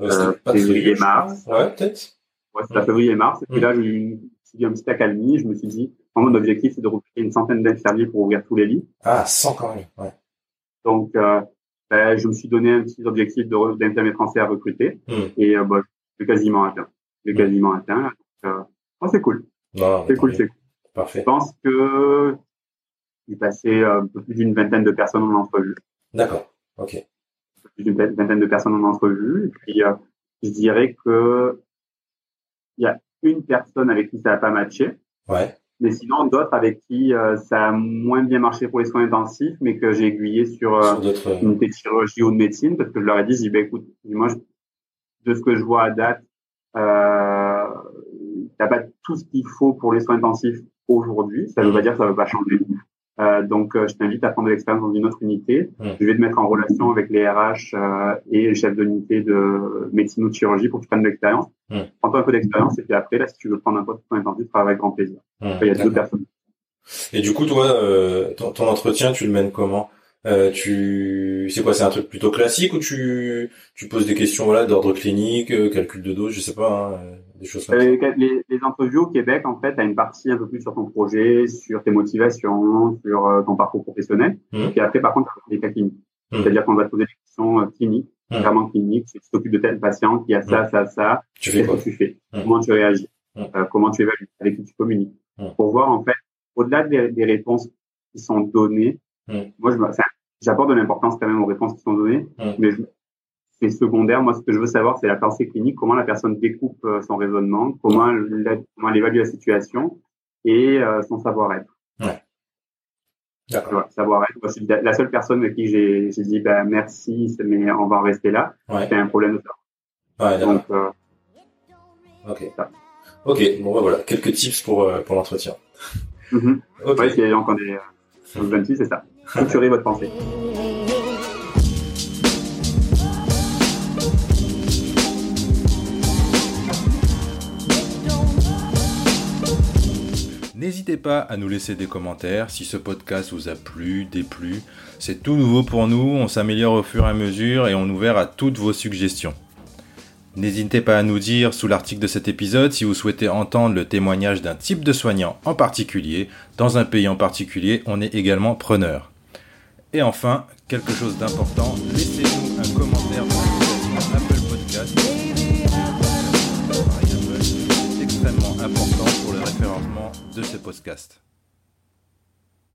euh, c'était euh, pas février, février, je crois. mars. Ouais, peut-être. Ouais, c'était à février et mars. Et puis là, j'ai eu une, un petit accalmie. Je me suis dit, mon objectif, c'est de recruter une centaine d'infirmiers pour ouvrir tous les lits. Ah, 100 quand même. Ouais. Donc, euh, ben, je me suis donné un petit objectif d'infirmiers français à recruter. Mm. Et euh, bah, je l'ai quasiment atteint. Je l'ai quasiment atteint. Donc, euh, oh, c'est cool. C'est cool, c'est cool. Parfait. Je pense que j'ai passé euh, un peu plus d'une vingtaine de personnes en entrevue. D'accord. Ok. Un peu plus d'une vingtaine de personnes en entrevue. Et puis, je dirais que il y a une personne avec qui ça n'a pas matché. Ouais. Mais sinon, d'autres avec qui euh, ça a moins bien marché pour les soins intensifs, mais que j'ai aiguillé sur euh, Sur euh, une de chirurgie ou de médecine, parce que je leur ai dit, j'ai bah, écoute, moi, je- de ce que je vois à date, euh, t'as pas tout ce qu'il faut pour les soins intensifs aujourd'hui. Ça veut pas dire que ça va pas changer. Euh, donc, euh, je t'invite à prendre de l'expérience dans une autre unité. Je vais te mettre en relation avec les RH euh, et les chefs d'unité de médecine ou de chirurgie pour que tu prennes de l'expérience. Prends-toi un peu d'expérience et puis après, là, si tu veux prendre un poste de soins intensifs, ça va avec grand plaisir. hum, Il y a deux personnes. Et du coup, toi, euh, ton, ton entretien, tu le mènes comment? Euh, Tu, c'est quoi C'est un truc plutôt classique ou tu, tu poses des questions voilà d'ordre clinique, euh, calcul de dose, je sais pas, hein, des choses comme ça. Euh, les, les interviews au Québec, en fait, a une partie un peu plus sur ton projet, sur tes motivations, sur euh, ton parcours professionnel. Mhm. Et après, par contre, des cas cliniques. Mhm. C'est-à-dire qu'on va te poser des questions euh, cliniques, Mhm. vraiment cliniques. Tu t'occupes de tel patient qui a ça, ça, ça. Tu fais Qu'est-ce quoi que tu fais. Comment tu réagis. Euh, Comment tu évalues Avec qui tu communiques. Pour voir, en fait, au-delà des, des réponses qui sont données, moi, j'apporte de l'importance quand même aux réponses qui sont données, mais je, c'est secondaire. Moi, ce que je veux savoir, c'est la pensée clinique, comment la personne découpe euh, son raisonnement, comment elle, comment elle évalue la situation et euh, son savoir-être. D'accord. Voilà, savoir-être. La seule personne avec qui j'ai dit bah, merci, mais on va en rester là. Ouais. C'est un problème de savoir. Ouais, d'accord. Donc, euh, Ok. ça. Ok. Bon, bah, voilà, quelques tips pour euh, pour l'entretien. mhm. Ok. ouais, s'il y a des gens qui ont des euh, des c'est ça. Structurez votre pensée. N'hésitez pas à nous laisser des commentaires si ce podcast vous a plu, déplu. C'est tout nouveau pour nous, on s'améliore au fur et à mesure et on ouvert à toutes vos suggestions. N'hésitez pas à nous dire sous l'article de cet épisode si vous souhaitez entendre le témoignage d'un type de soignant en particulier. Dans un pays en particulier, on est également preneur. Et enfin, quelque chose d'important, laissez-nous un commentaire podcast.